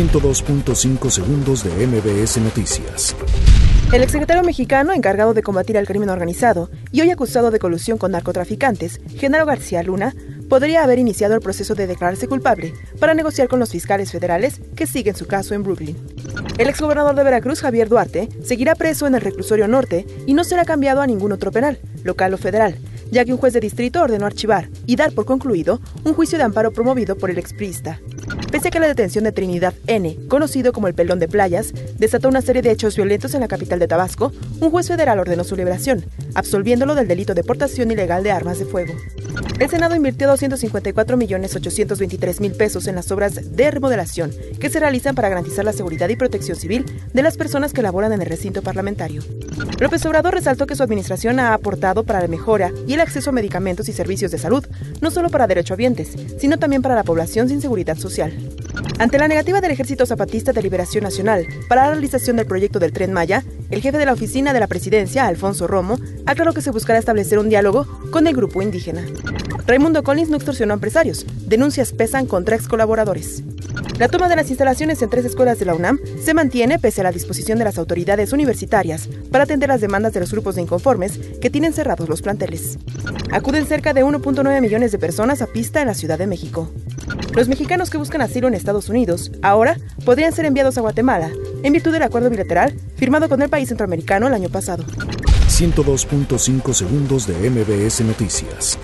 102.5 segundos de MBS Noticias. El exsecretario mexicano encargado de combatir al crimen organizado y hoy acusado de colusión con narcotraficantes, Genaro García Luna, podría haber iniciado el proceso de declararse culpable para negociar con los fiscales federales que siguen su caso en Brooklyn. El exgobernador de Veracruz, Javier Duarte, seguirá preso en el reclusorio norte y no será cambiado a ningún otro penal, local o federal, ya que un juez de distrito ordenó archivar y dar por concluido un juicio de amparo promovido por el exprista. Pese a que la detención de Trinidad N., conocido como el pelón de playas, desató una serie de hechos violentos en la capital de Tabasco, un juez federal ordenó su liberación, absolviéndolo del delito de portación ilegal de armas de fuego. El Senado invirtió 254.823.000 pesos en las obras de remodelación que se realizan para garantizar la seguridad y protección civil de las personas que laboran en el recinto parlamentario. López Obrador resaltó que su administración ha aportado para la mejora y el acceso a medicamentos y servicios de salud, no solo para derechohabientes, sino también para la población sin seguridad social. Ante la negativa del Ejército Zapatista de Liberación Nacional para la realización del proyecto del Tren Maya, el jefe de la oficina de la presidencia, Alfonso Romo, aclaró que se buscará establecer un diálogo con el grupo indígena. Raimundo Collins no extorsionó a empresarios. Denuncias pesan contra ex colaboradores. La toma de las instalaciones en tres escuelas de la UNAM se mantiene pese a la disposición de las autoridades universitarias para atender las demandas de los grupos de inconformes que tienen cerrados los planteles. Acuden cerca de 1.9 millones de personas a pista en la Ciudad de México. Los mexicanos que buscan asilo en Estados Unidos ahora podrían ser enviados a Guatemala en virtud del acuerdo bilateral firmado con el país centroamericano el año pasado. 102.5 segundos de MBS Noticias.